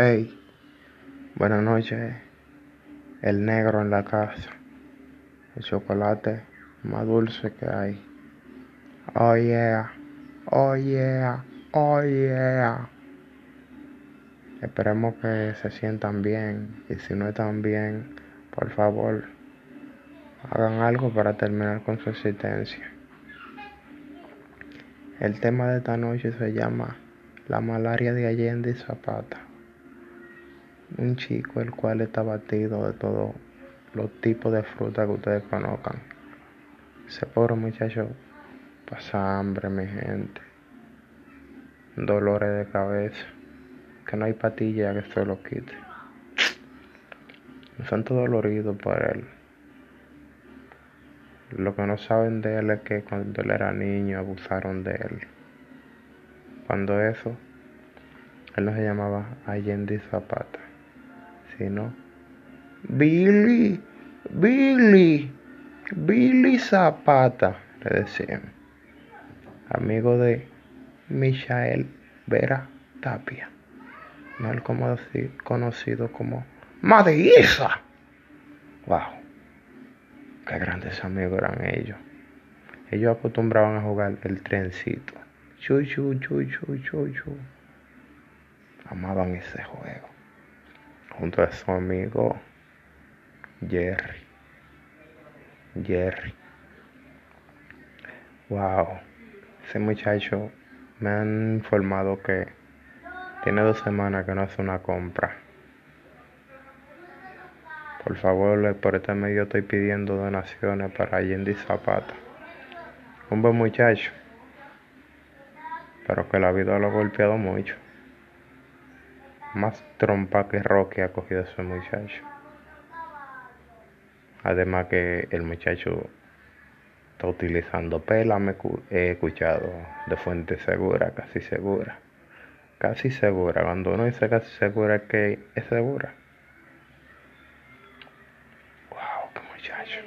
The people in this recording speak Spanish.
Hey, buenas noches. El negro en la casa. El chocolate más dulce que hay. Oh yeah, oh yeah, oh yeah. Esperemos que se sientan bien y si no están bien, por favor, hagan algo para terminar con su existencia. El tema de esta noche se llama La malaria de Allende y Zapata. Un chico el cual está batido de todos los tipos de fruta que ustedes conozcan. Ese pobre muchacho pasa hambre, mi gente. Dolores de cabeza. Que no hay patilla que se lo quite. Me siento dolorido por él. Lo que no saben de él es que cuando él era niño abusaron de él. Cuando eso, él no se llamaba Allende Zapata, sino Billy, Billy, Billy Zapata, le decían. Amigo de Michael Vera Tapia, mal conocido como Madeiza. Wow, qué grandes amigos eran ellos. Ellos acostumbraban a jugar el trencito. Chu, chu, chu, chu, chu, chu. Amaban ese juego. Junto a su amigo Jerry. Jerry. Wow. Ese muchacho me han informado que tiene dos semanas que no hace una compra. Por favor, por este medio estoy pidiendo donaciones para Allende Zapata. Un buen muchacho, pero que la vida lo ha golpeado mucho. Más trompa que Rocky ha cogido ese muchacho. Además que el muchacho está utilizando pela, me he escuchado de fuente segura, casi segura. Casi segura. Cuando uno dice casi segura que es segura. Wow, qué muchacho.